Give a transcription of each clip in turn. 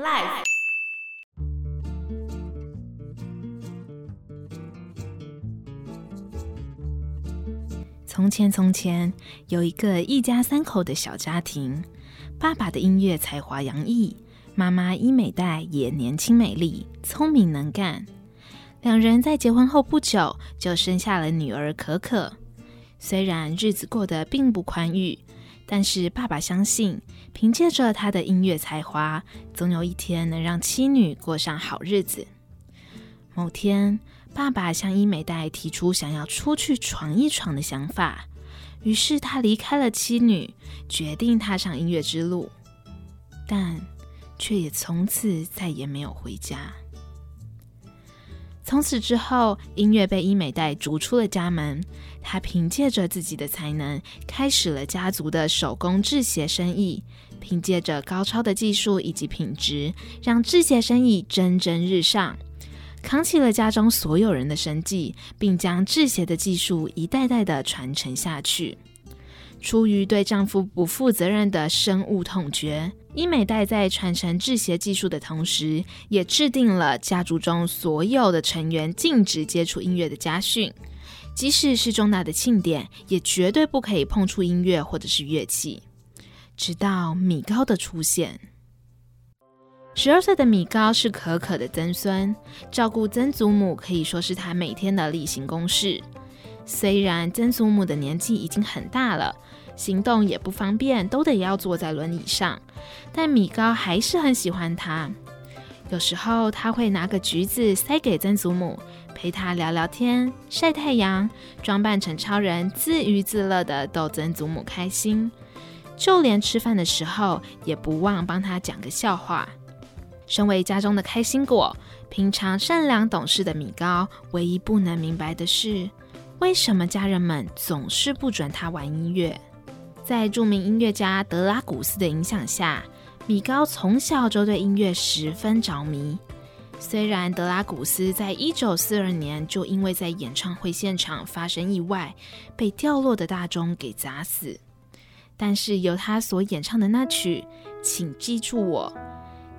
Life。从前，从前有一个一家三口的小家庭，爸爸的音乐才华洋溢，妈妈伊美代也年轻美丽，聪明能干。两人在结婚后不久就生下了女儿可可。虽然日子过得并不宽裕，但是爸爸相信，凭借着他的音乐才华，总有一天能让妻女过上好日子。某天，爸爸向伊美代提出想要出去闯一闯的想法，于是他离开了妻女，决定踏上音乐之路，但却也从此再也没有回家。从此之后，音乐被伊美代逐出了家门。他凭借着自己的才能，开始了家族的手工制鞋生意。凭借着高超的技术以及品质，让制鞋生意蒸蒸日上，扛起了家中所有人的生计，并将制鞋的技术一代代的传承下去。出于对丈夫不负责任的深恶痛绝，伊美代在传承制鞋技术的同时，也制定了家族中所有的成员禁止接触音乐的家训，即使是重大的庆典，也绝对不可以碰触音乐或者是乐器。直到米高的出现，十二岁的米高是可可的曾孙，照顾曾祖母可以说是他每天的例行公事。虽然曾祖母的年纪已经很大了，行动也不方便，都得要坐在轮椅上，但米高还是很喜欢他。有时候他会拿个橘子塞给曾祖母，陪他聊聊天、晒太阳，装扮成超人，自娱自乐地逗曾祖母开心。就连吃饭的时候，也不忘帮他讲个笑话。身为家中的开心果，平常善良懂事的米高，唯一不能明白的是。为什么家人们总是不准他玩音乐？在著名音乐家德拉古斯的影响下，米高从小就对音乐十分着迷。虽然德拉古斯在一九四二年就因为在演唱会现场发生意外，被掉落的大钟给砸死，但是由他所演唱的那曲《请记住我》，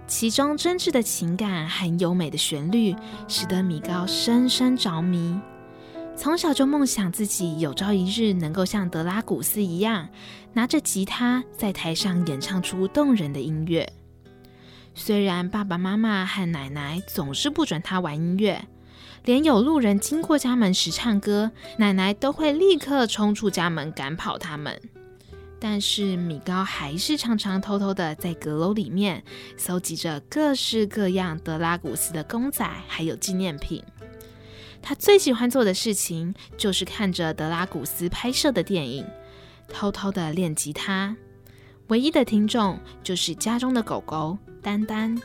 其中真挚的情感和优美的旋律，使得米高深深着迷。从小就梦想自己有朝一日能够像德拉古斯一样，拿着吉他在台上演唱出动人的音乐。虽然爸爸妈妈和奶奶总是不准他玩音乐，连有路人经过家门时唱歌，奶奶都会立刻冲出家门赶跑他们。但是米高还是常常偷偷的在阁楼里面搜集着各式各样德拉古斯的公仔，还有纪念品。他最喜欢做的事情就是看着德拉古斯拍摄的电影，偷偷的练吉他。唯一的听众就是家中的狗狗丹丹。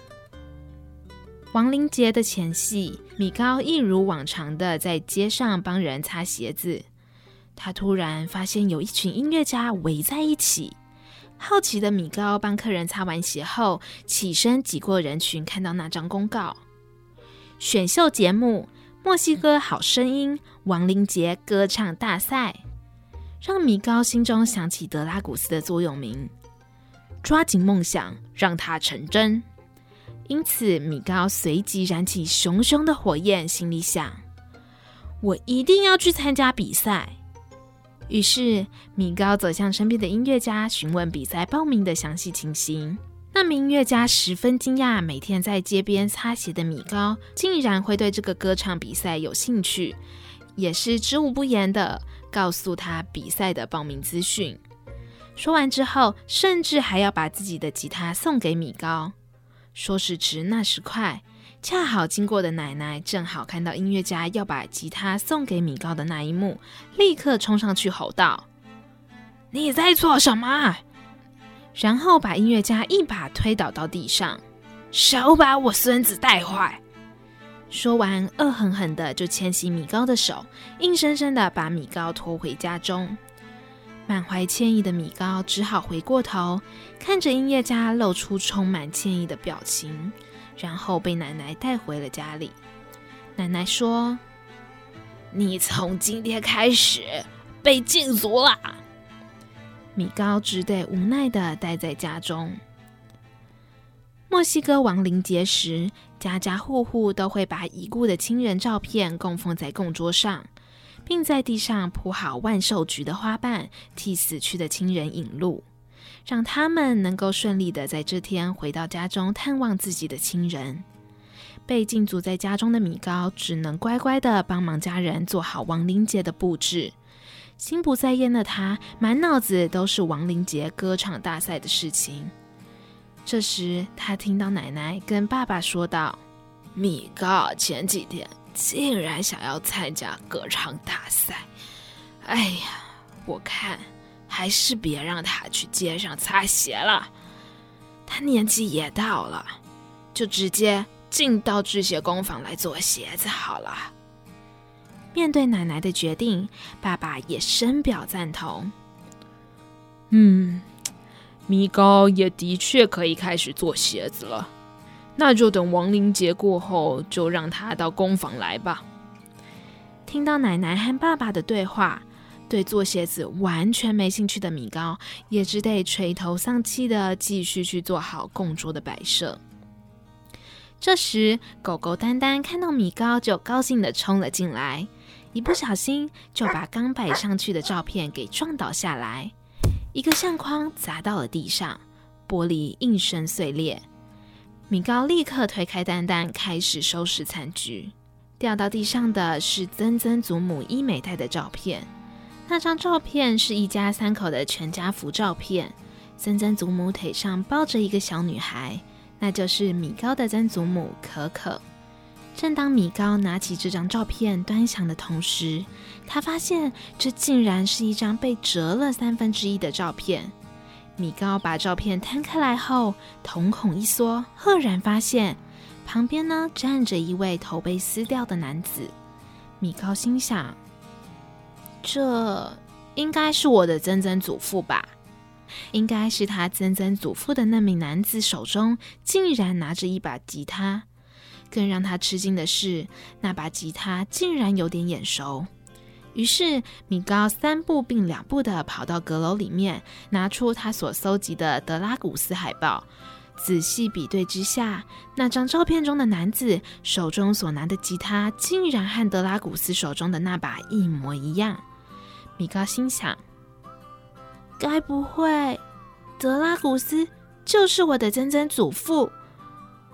亡灵节的前夕，米高一如往常的在街上帮人擦鞋子。他突然发现有一群音乐家围在一起。好奇的米高帮客人擦完鞋后，起身挤过人群，看到那张公告：选秀节目。墨西哥好声音亡灵节歌唱大赛，让米高心中想起德拉古斯的座右铭：抓紧梦想，让它成真。因此，米高随即燃起熊熊的火焰，心里想：我一定要去参加比赛。于是，米高走向身边的音乐家，询问比赛报名的详细情形。那名音乐家十分惊讶，每天在街边擦鞋的米高竟然会对这个歌唱比赛有兴趣，也是知无不言的告诉他比赛的报名资讯。说完之后，甚至还要把自己的吉他送给米高。说时迟，那时快，恰好经过的奶奶正好看到音乐家要把吉他送给米高的那一幕，立刻冲上去吼道：“你在做什么？”然后把音乐家一把推倒到地上，少把我孙子带坏！说完，恶狠狠的就牵起米高的手，硬生生的把米高拖回家中。满怀歉意的米高只好回过头，看着音乐家露出充满歉意的表情，然后被奶奶带回了家里。奶奶说：“你从今天开始被禁足了。”米高只得无奈地待在家中。墨西哥亡灵节时，家家户户都会把已故的亲人照片供奉在供桌上，并在地上铺好万寿菊的花瓣，替死去的亲人引路，让他们能够顺利的在这天回到家中探望自己的亲人。被禁足在家中的米高，只能乖乖的帮忙家人做好亡灵节的布置。心不在焉的他，满脑子都是亡灵节歌唱大赛的事情。这时，他听到奶奶跟爸爸说道：“米高前几天竟然想要参加歌唱大赛，哎呀，我看还是别让他去街上擦鞋了。他年纪也到了，就直接。”进到制鞋工坊来做鞋子好了。面对奶奶的决定，爸爸也深表赞同。嗯，米高也的确可以开始做鞋子了。那就等亡灵节过后，就让他到工坊来吧。听到奶奶和爸爸的对话，对做鞋子完全没兴趣的米高，也只得垂头丧气的继续去做好供桌的摆设。这时，狗狗丹丹看到米高，就高兴地冲了进来，一不小心就把刚摆上去的照片给撞倒下来，一个相框砸到了地上，玻璃应声碎裂。米高立刻推开丹丹，开始收拾残局。掉到地上的是曾曾祖母伊美黛的照片，那张照片是一家三口的全家福照片，曾曾祖母腿上抱着一个小女孩。那就是米高的曾祖母可可。正当米高拿起这张照片端详的同时，他发现这竟然是一张被折了三分之一的照片。米高把照片摊开来后，瞳孔一缩，赫然发现旁边呢站着一位头被撕掉的男子。米高心想：这应该是我的曾曾祖父吧。应该是他曾曾祖父的那名男子手中竟然拿着一把吉他，更让他吃惊的是，那把吉他竟然有点眼熟。于是米高三步并两步地跑到阁楼里面，拿出他所搜集的德拉古斯海报，仔细比对之下，那张照片中的男子手中所拿的吉他竟然和德拉古斯手中的那把一模一样。米高心想。该不会，德拉古斯就是我的曾曾祖父？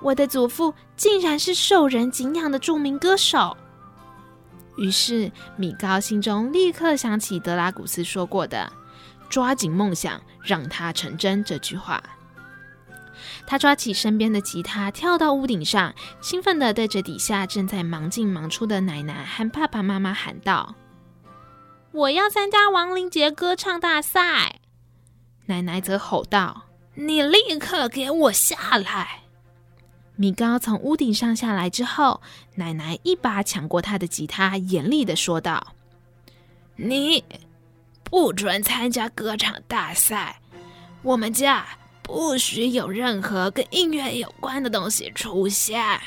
我的祖父竟然是受人敬仰的著名歌手。于是米高心中立刻想起德拉古斯说过的“抓紧梦想，让它成真”这句话。他抓起身边的吉他，跳到屋顶上，兴奋地对着底下正在忙进忙出的奶奶和爸爸妈妈喊道。我要参加亡灵节歌唱大赛！奶奶则吼道：“你立刻给我下来！”米高从屋顶上下来之后，奶奶一把抢过他的吉他，严厉的说道：“你不准参加歌唱大赛！我们家不许有任何跟音乐有关的东西出现！”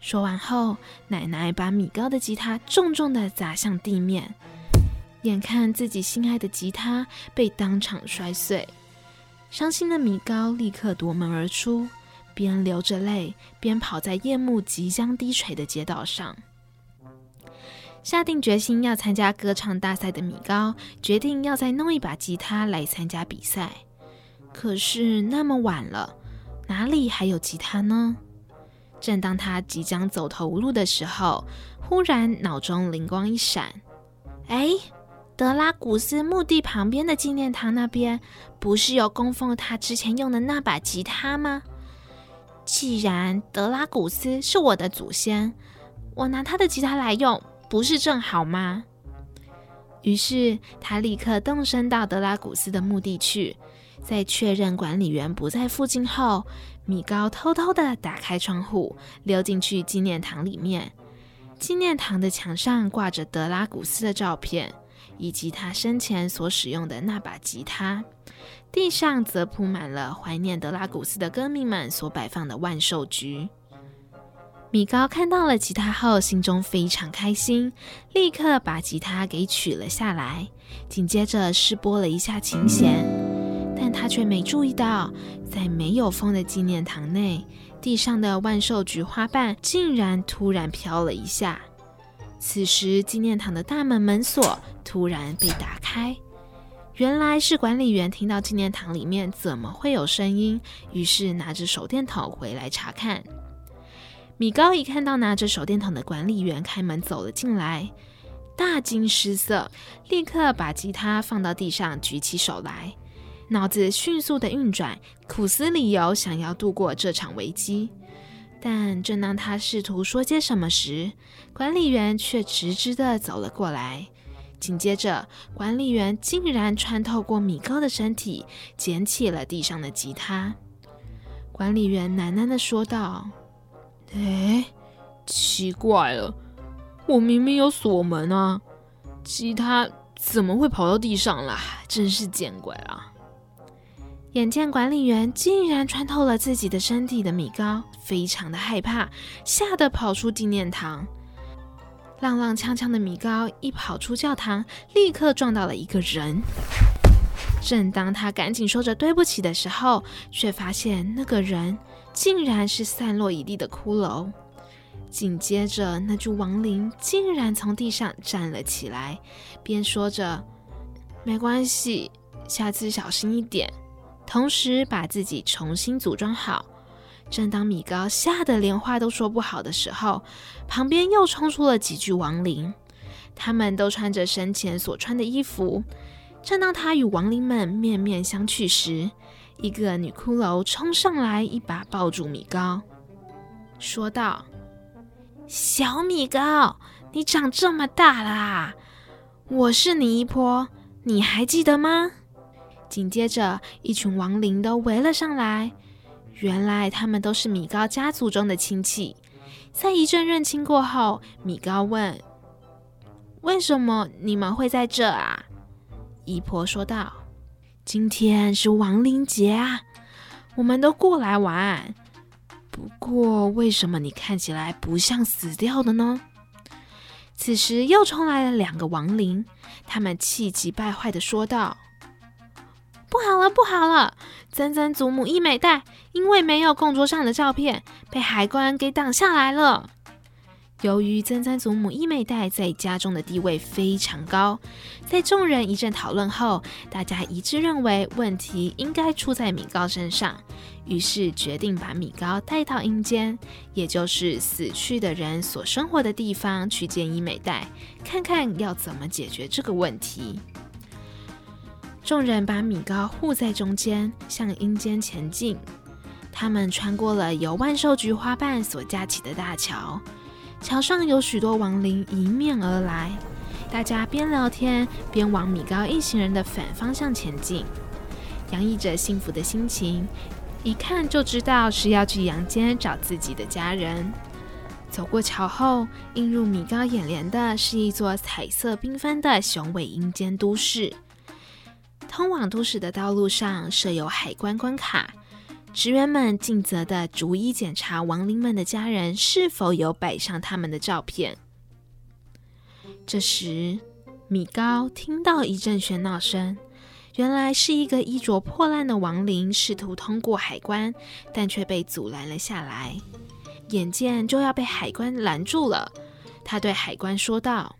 说完后，奶奶把米高的吉他重重的砸向地面。眼看自己心爱的吉他被当场摔碎，伤心的米高立刻夺门而出，边流着泪边跑在夜幕即将低垂的街道上。下定决心要参加歌唱大赛的米高，决定要再弄一把吉他来参加比赛。可是那么晚了，哪里还有吉他呢？正当他即将走投无路的时候，忽然脑中灵光一闪，哎！德拉古斯墓地旁边的纪念堂那边，不是有供奉他之前用的那把吉他吗？既然德拉古斯是我的祖先，我拿他的吉他来用，不是正好吗？于是他立刻动身到德拉古斯的墓地去。在确认管理员不在附近后，米高偷偷地打开窗户，溜进去纪念堂里面。纪念堂的墙上挂着德拉古斯的照片。以及他生前所使用的那把吉他，地上则铺满了怀念德拉古斯的歌迷们所摆放的万寿菊。米高看到了吉他后，心中非常开心，立刻把吉他给取了下来，紧接着试拨了一下琴弦，但他却没注意到，在没有风的纪念堂内，地上的万寿菊花瓣竟然突然飘了一下。此时，纪念堂的大门门锁突然被打开，原来是管理员听到纪念堂里面怎么会有声音，于是拿着手电筒回来查看。米高一看到拿着手电筒的管理员开门走了进来，大惊失色，立刻把吉他放到地上，举起手来，脑子迅速的运转，苦思理由，想要度过这场危机。但正当他试图说些什么时，管理员却直直的走了过来。紧接着，管理员竟然穿透过米高的身体，捡起了地上的吉他。管理员喃喃的说道。哎，奇怪了，我明明有锁门啊，吉他怎么会跑到地上啦？真是见鬼了！眼见管理员竟然穿透了自己的身体的米高，非常的害怕，吓得跑出纪念堂。踉踉跄跄的米高一跑出教堂，立刻撞到了一个人。正当他赶紧说着对不起的时候，却发现那个人。竟然是散落一地的骷髅。紧接着，那具亡灵竟然从地上站了起来，边说着“没关系，下次小心一点”，同时把自己重新组装好。正当米高吓得连话都说不好的时候，旁边又冲出了几具亡灵，他们都穿着生前所穿的衣服。正当他与亡灵们面面相觑时，一个女骷髅冲上来，一把抱住米高，说道：“小米高，你长这么大啦！我是你姨婆，你还记得吗？”紧接着，一群亡灵都围了上来。原来他们都是米高家族中的亲戚。在一阵认亲过后，米高问：“为什么你们会在这啊？”姨婆说道。今天是亡灵节啊，我们都过来玩。不过，为什么你看起来不像死掉的呢？此时又冲来了两个亡灵，他们气急败坏地说道：“不好了，不好了！曾曾祖母伊美代因为没有供桌上的照片，被海关给挡下来了。”由于曾曾祖母伊美代在家中的地位非常高，在众人一阵讨论后，大家一致认为问题应该出在米高身上，于是决定把米高带到阴间，也就是死去的人所生活的地方去见伊美代，看看要怎么解决这个问题。众人把米高护在中间，向阴间前进。他们穿过了由万寿菊花瓣所架起的大桥。桥上有许多亡灵迎面而来，大家边聊天边往米高一行人的反方向前进，洋溢着幸福的心情，一看就知道是要去阳间找自己的家人。走过桥后，映入米高眼帘的是一座彩色缤纷的雄伟阴间都市。通往都市的道路上设有海关关卡。职员们尽责地逐一检查亡灵们的家人是否有摆上他们的照片。这时，米高听到一阵喧闹声，原来是一个衣着破烂的亡灵试图通过海关，但却被阻拦了下来。眼见就要被海关拦住了，他对海关说道：“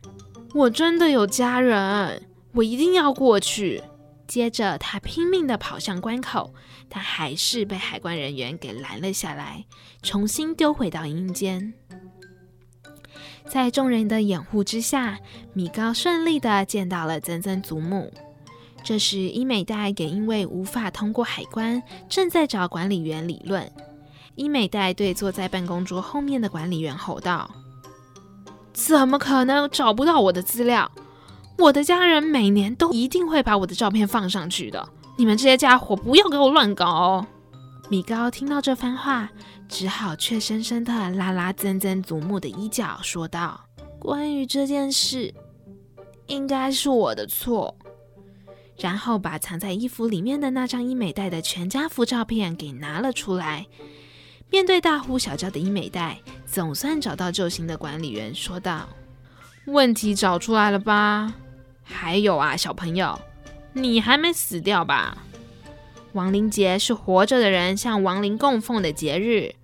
我真的有家人，我一定要过去。”接着，他拼命地跑向关口，但还是被海关人员给拦了下来，重新丢回到阴间。在众人的掩护之下，米高顺利地见到了曾曾祖母。这时，伊美代也因为无法通过海关，正在找管理员理论。伊美代对坐在办公桌后面的管理员吼道：“怎么可能找不到我的资料？”我的家人每年都一定会把我的照片放上去的，你们这些家伙不要给我乱搞哦！米高听到这番话，只好怯生生地拉拉曾曾祖母的衣角，说道：“关于这件事，应该是我的错。”然后把藏在衣服里面的那张伊美袋的全家福照片给拿了出来。面对大呼小叫的伊美袋，总算找到救星的管理员说道：“问题找出来了吧？”还有啊，小朋友，你还没死掉吧？亡灵节是活着的人向亡灵供奉的节日。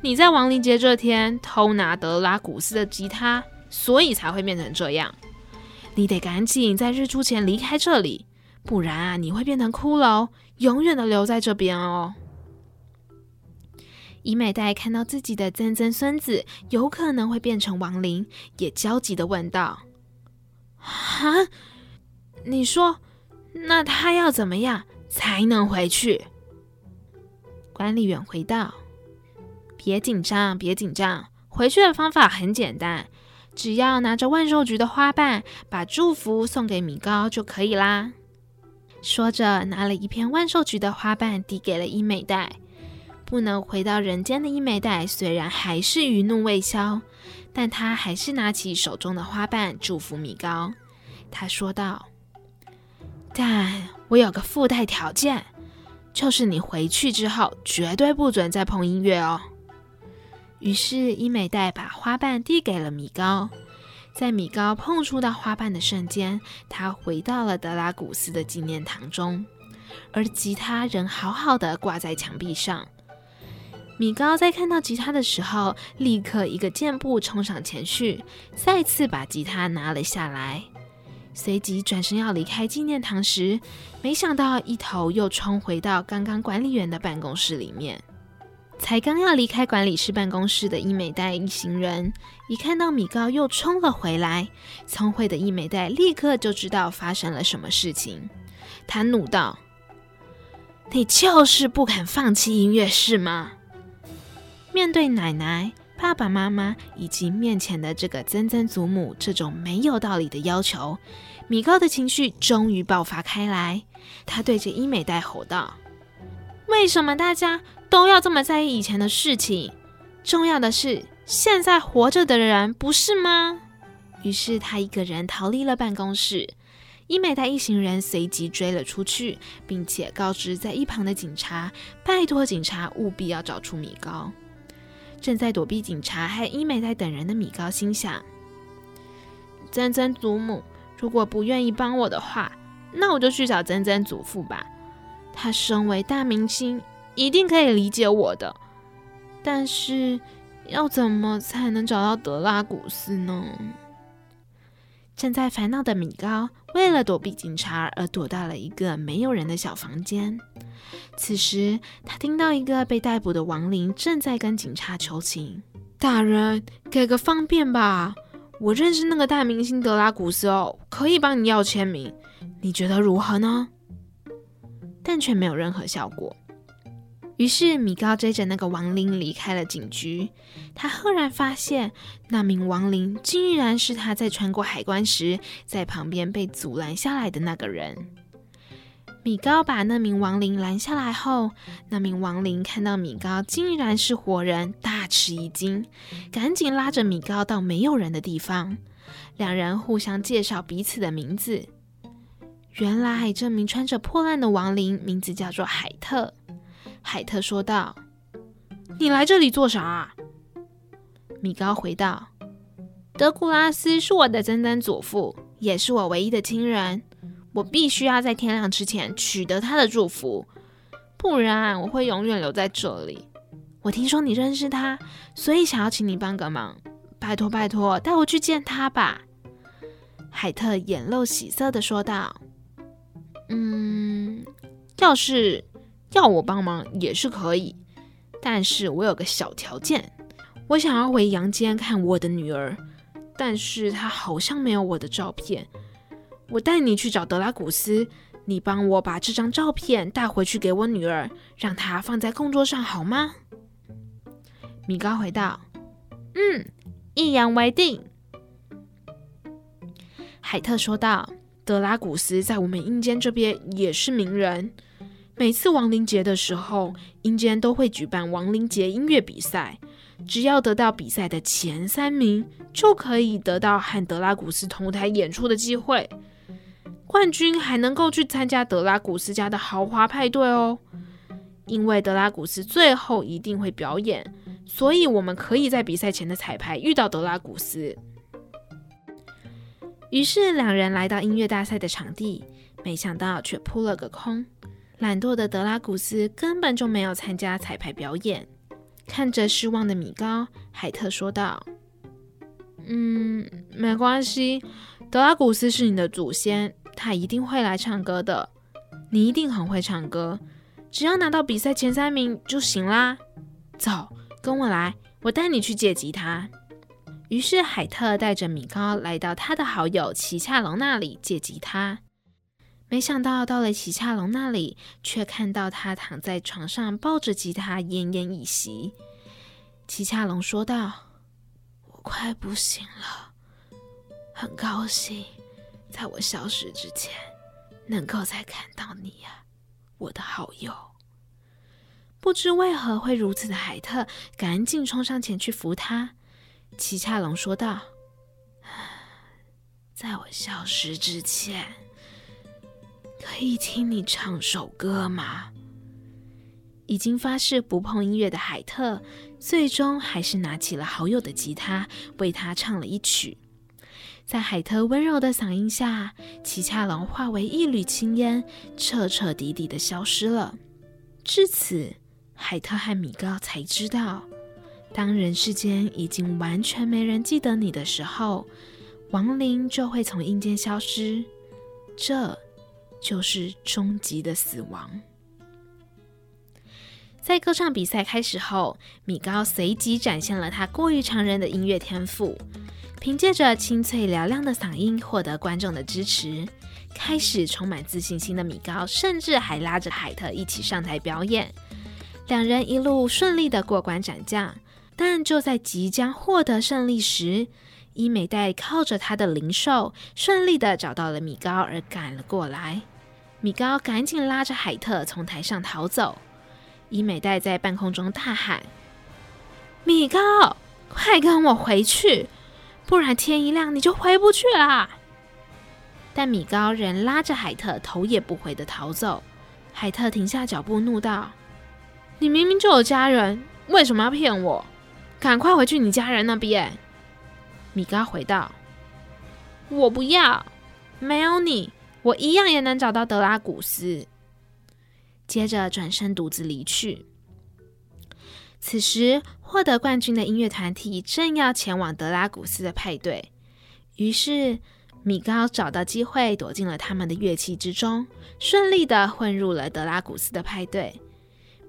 你在亡灵节这天偷拿德拉古斯的吉他，所以才会变成这样。你得赶紧在日出前离开这里，不然啊，你会变成骷髅，永远的留在这边哦。伊美代看到自己的曾曾孙子有可能会变成亡灵，也焦急的问道：“啊，你说，那他要怎么样才能回去？”管理员回道：“别紧张，别紧张，回去的方法很简单。”只要拿着万寿菊的花瓣，把祝福送给米高就可以啦。说着，拿了一片万寿菊的花瓣递给了伊美代。不能回到人间的伊美代虽然还是余怒未消，但他还是拿起手中的花瓣祝福米高。他说道：“但我有个附带条件，就是你回去之后绝对不准再碰音乐哦。”于是伊美代把花瓣递给了米高，在米高碰触到花瓣的瞬间，他回到了德拉古斯的纪念堂中，而吉他仍好好的挂在墙壁上。米高在看到吉他的时候，立刻一个箭步冲上前去，再次把吉他拿了下来，随即转身要离开纪念堂时，没想到一头又冲回到刚刚管理员的办公室里面。才刚要离开管理室办公室的伊美代一行人，一看到米高又冲了回来，聪慧的伊美代立刻就知道发生了什么事情。他怒道：“你就是不肯放弃音乐是吗？”面对奶奶、爸爸妈妈以及面前的这个曾曾祖母这种没有道理的要求，米高的情绪终于爆发开来。他对着伊美代吼道：“为什么大家？”都要这么在意以前的事情，重要的是现在活着的人，不是吗？于是他一个人逃离了办公室，伊美代一行人随即追了出去，并且告知在一旁的警察，拜托警察务必要找出米高。正在躲避警察和伊美在等人的米高心想：曾曾祖母如果不愿意帮我的话，那我就去找曾曾祖父吧。他身为大明星。一定可以理解我的，但是要怎么才能找到德拉古斯呢？正在烦恼的米高，为了躲避警察而躲到了一个没有人的小房间。此时，他听到一个被逮捕的亡灵正在跟警察求情：“大人，给个方便吧！我认识那个大明星德拉古斯哦，可以帮你要签名，你觉得如何呢？”但却没有任何效果。于是米高追着那个亡灵离开了警局。他赫然发现，那名亡灵竟然是他在穿过海关时在旁边被阻拦下来的那个人。米高把那名亡灵拦下来后，那名亡灵看到米高竟然是活人，大吃一惊，赶紧拉着米高到没有人的地方。两人互相介绍彼此的名字。原来这名穿着破烂的亡灵名字叫做海特。海特说道：“你来这里做啥？”米高回道：“德古拉斯是我的曾曾祖父，也是我唯一的亲人。我必须要在天亮之前取得他的祝福，不然我会永远留在这里。我听说你认识他，所以想要请你帮个忙，拜托拜托，带我去见他吧。”海特眼露喜色地说道：“嗯，要是……”要我帮忙也是可以，但是我有个小条件，我想要回阳间看我的女儿，但是她好像没有我的照片。我带你去找德拉古斯，你帮我把这张照片带回去给我女儿，让她放在供桌上好吗？米高回道：“嗯，一言为定。”海特说道：“德拉古斯在我们阴间这边也是名人。”每次亡灵节的时候，阴间都会举办亡灵节音乐比赛。只要得到比赛的前三名，就可以得到和德拉古斯同台演出的机会。冠军还能够去参加德拉古斯家的豪华派对哦。因为德拉古斯最后一定会表演，所以我们可以在比赛前的彩排遇到德拉古斯。于是两人来到音乐大赛的场地，没想到却扑了个空。懒惰的德拉古斯根本就没有参加彩排表演。看着失望的米高，海特说道：“嗯，没关系，德拉古斯是你的祖先，他一定会来唱歌的。你一定很会唱歌，只要拿到比赛前三名就行啦。走，跟我来，我带你去借吉他。”于是海特带着米高来到他的好友齐恰龙那里借吉他。没想到到了奇恰龙那里，却看到他躺在床上抱着吉他奄奄一息。奇恰龙说道：“我快不行了，很高兴在我消失之前能够再看到你呀，我的好友。”不知为何会如此的海特，赶紧冲上前去扶他。奇恰龙说道：“在我消失之前。”可以听你唱首歌吗？已经发誓不碰音乐的海特，最终还是拿起了好友的吉他，为他唱了一曲。在海特温柔的嗓音下，奇恰龙化为一缕青烟，彻彻底底的消失了。至此，海特和米高才知道，当人世间已经完全没人记得你的时候，亡灵就会从阴间消失。这。就是终极的死亡。在歌唱比赛开始后，米高随即展现了他过于常人的音乐天赋，凭借着清脆嘹亮的嗓音获得观众的支持。开始充满自信心的米高，甚至还拉着海特一起上台表演。两人一路顺利的过关斩将，但就在即将获得胜利时，伊美代靠着他的灵兽，顺利的找到了米高而赶了过来。米高赶紧拉着海特从台上逃走，伊美代在半空中大喊：“米高，快跟我回去，不然天一亮你就回不去了。”但米高仍拉着海特头也不回的逃走。海特停下脚步，怒道：“你明明就有家人，为什么要骗我？赶快回去你家人那边。”米高回道：“我不要，没有你。”我一样也能找到德拉古斯。接着转身独自离去。此时，获得冠军的音乐团体正要前往德拉古斯的派对，于是米高找到机会躲进了他们的乐器之中，顺利的混入了德拉古斯的派对。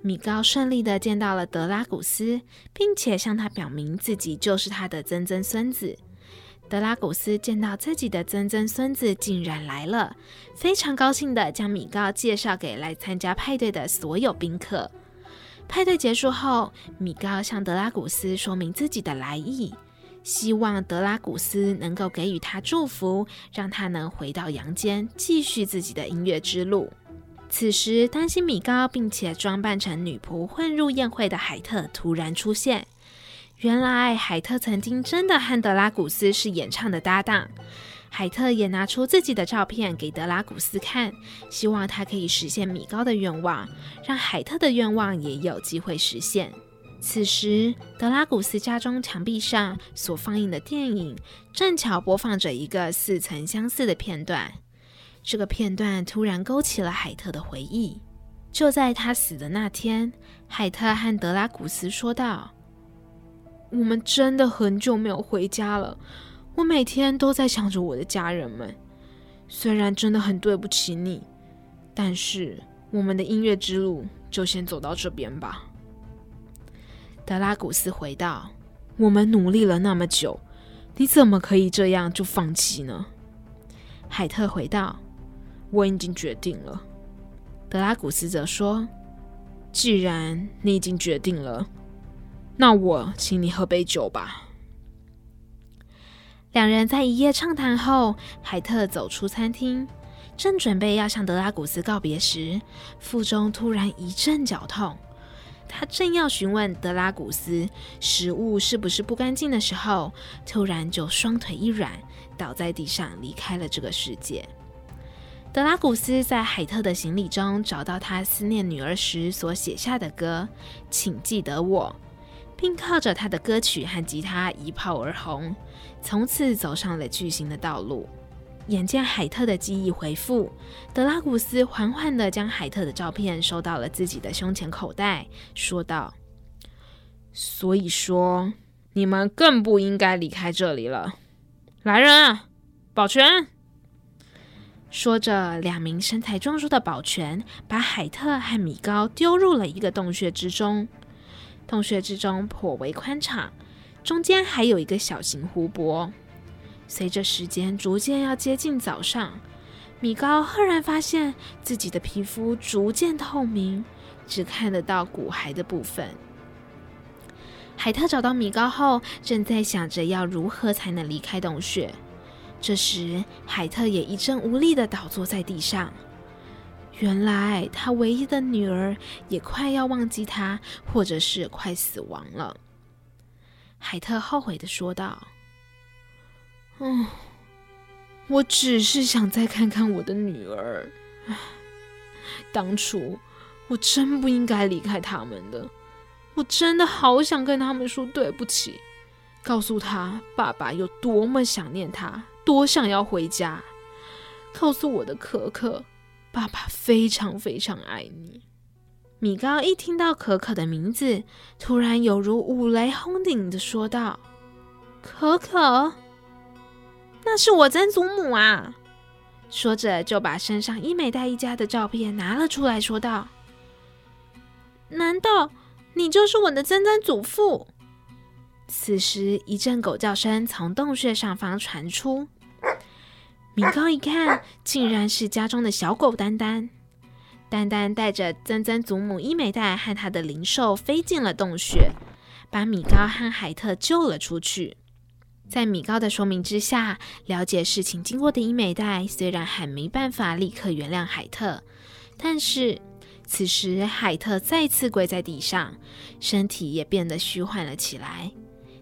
米高顺利的见到了德拉古斯，并且向他表明自己就是他的曾曾孙子。德拉古斯见到自己的曾曾孙子竟然来了，非常高兴地将米高介绍给来参加派对的所有宾客。派对结束后，米高向德拉古斯说明自己的来意，希望德拉古斯能够给予他祝福，让他能回到阳间继续自己的音乐之路。此时，担心米高并且装扮成女仆混入宴会的海特突然出现。原来海特曾经真的和德拉古斯是演唱的搭档，海特也拿出自己的照片给德拉古斯看，希望他可以实现米高的愿望，让海特的愿望也有机会实现。此时，德拉古斯家中墙壁上所放映的电影正巧播放着一个似曾相似的片段，这个片段突然勾起了海特的回忆。就在他死的那天，海特和德拉古斯说道。我们真的很久没有回家了，我每天都在想着我的家人们。虽然真的很对不起你，但是我们的音乐之路就先走到这边吧。德拉古斯回道：“我们努力了那么久，你怎么可以这样就放弃呢？”海特回道：“我已经决定了。”德拉古斯则说：“既然你已经决定了。”那我请你喝杯酒吧。两人在一夜畅谈后，海特走出餐厅，正准备要向德拉古斯告别时，腹中突然一阵绞痛。他正要询问德拉古斯食物是不是不干净的时候，突然就双腿一软，倒在地上离开了这个世界。德拉古斯在海特的行李中找到他思念女儿时所写下的歌，请记得我。并靠着他的歌曲和吉他一炮而红，从此走上了巨星的道路。眼见海特的记忆恢复，德拉古斯缓缓地将海特的照片收到了自己的胸前口袋，说道：“所以说，你们更不应该离开这里了。来人啊，保全！”说着，两名身材壮硕的保全把海特和米高丢入了一个洞穴之中。洞穴之中颇为宽敞，中间还有一个小型湖泊。随着时间逐渐要接近早上，米高赫然发现自己的皮肤逐渐透明，只看得到骨骸的部分。海特找到米高后，正在想着要如何才能离开洞穴。这时，海特也一阵无力地倒坐在地上。原来，他唯一的女儿也快要忘记他，或者是快死亡了。海特后悔的说道：“嗯，我只是想再看看我的女儿。当初我真不应该离开他们的。我真的好想跟他们说对不起，告诉他爸爸有多么想念他。”多想要回家，告诉我的可可，爸爸非常非常爱你。米高一听到可可的名字，突然犹如五雷轰顶的说道：“可可，那是我曾祖母啊！”说着就把身上伊美代一家的照片拿了出来说道：“难道你就是我的曾曾祖父？”此时，一阵狗叫声从洞穴上方传出。米高一看，竟然是家中的小狗丹丹。丹丹带着曾曾祖母伊美代和他的灵兽飞进了洞穴，把米高和海特救了出去。在米高的说明之下，了解事情经过的伊美代虽然还没办法立刻原谅海特，但是此时海特再次跪在地上，身体也变得虚幻了起来。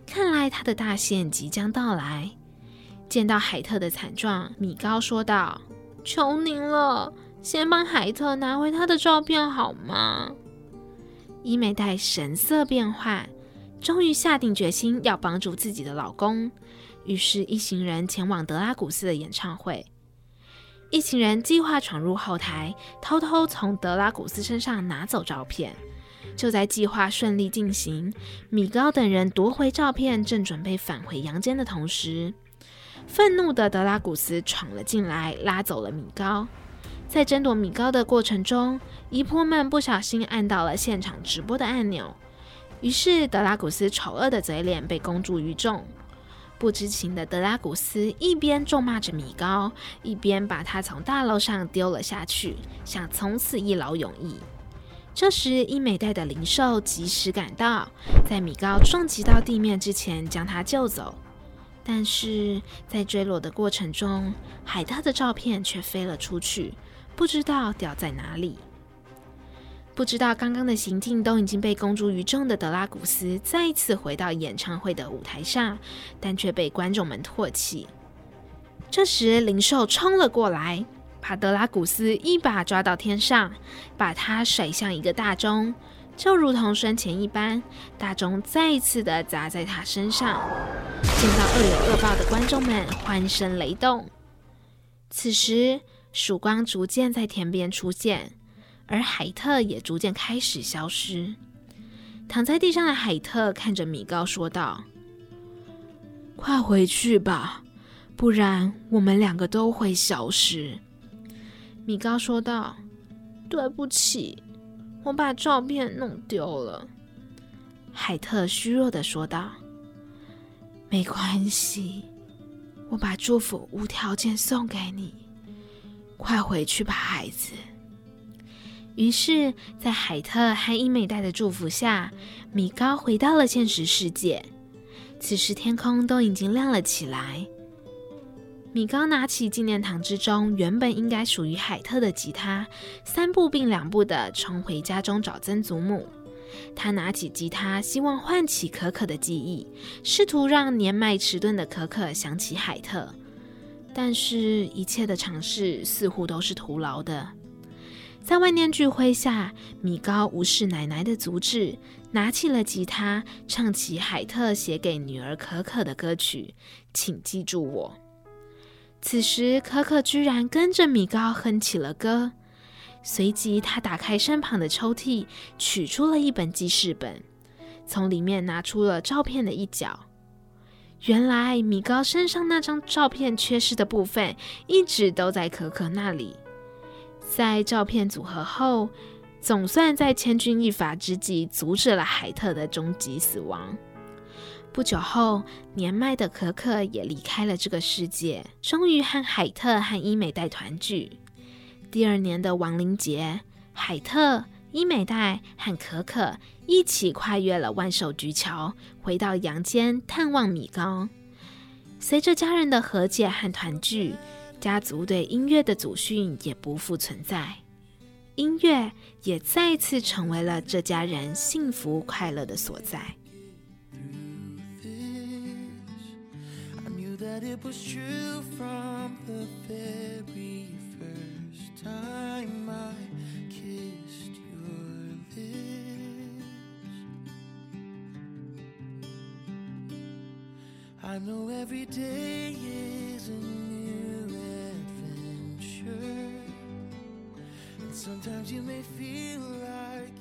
看来他的大限即将到来。见到海特的惨状，米高说道：“求您了，先帮海特拿回他的照片好吗？”伊美黛神色变幻，终于下定决心要帮助自己的老公。于是，一行人前往德拉古斯的演唱会。一行人计划闯入后台，偷偷从德拉古斯身上拿走照片。就在计划顺利进行，米高等人夺回照片，正准备返回阳间的同时，愤怒的德拉古斯闯了进来，拉走了米高。在争夺米高的过程中，姨婆们不小心按到了现场直播的按钮，于是德拉古斯丑恶的嘴脸被公诸于众。不知情的德拉古斯一边咒骂着米高，一边把他从大楼上丢了下去，想从此一劳永逸。这时，伊美代的灵兽及时赶到，在米高撞击到地面之前将他救走。但是在坠落的过程中，海特的照片却飞了出去，不知道掉在哪里。不知道刚刚的行径都已经被公诸于众的德拉古斯再次回到演唱会的舞台上，但却被观众们唾弃。这时，灵兽冲了过来，把德拉古斯一把抓到天上，把他甩向一个大钟。就如同生前一般，大钟再一次的砸在他身上。见到恶有恶报的观众们欢声雷动。此时，曙光逐渐在天边出现，而海特也逐渐开始消失。躺在地上的海特看着米高说道：“快回去吧，不然我们两个都会消失。”米高说道：“对不起。”我把照片弄丢了，海特虚弱的说道：“没关系，我把祝福无条件送给你，快回去吧，孩子。”于是，在海特和伊美代的祝福下，米高回到了现实世界。此时，天空都已经亮了起来。米高拿起纪念堂之中原本应该属于海特的吉他，三步并两步地冲回家中找曾祖母。他拿起吉他，希望唤起可可的记忆，试图让年迈迟钝的可可想起海特。但是，一切的尝试似乎都是徒劳的。在万念俱灰下，米高无视奶奶的阻止，拿起了吉他，唱起海特写给女儿可可的歌曲，请记住我。此时，可可居然跟着米高哼起了歌。随即，他打开身旁的抽屉，取出了一本记事本，从里面拿出了照片的一角。原来，米高身上那张照片缺失的部分，一直都在可可那里。在照片组合后，总算在千钧一发之际，阻止了海特的终极死亡。不久后，年迈的可可也离开了这个世界，终于和海特和伊美代团聚。第二年的亡灵节，海特、伊美代和可可一起跨越了万寿菊桥，回到阳间探望米高。随着家人的和解和团聚，家族对音乐的祖训也不复存在，音乐也再次成为了这家人幸福快乐的所在。that it was true from the very first time I kissed your lips. I know every day is a new adventure, and sometimes you may feel like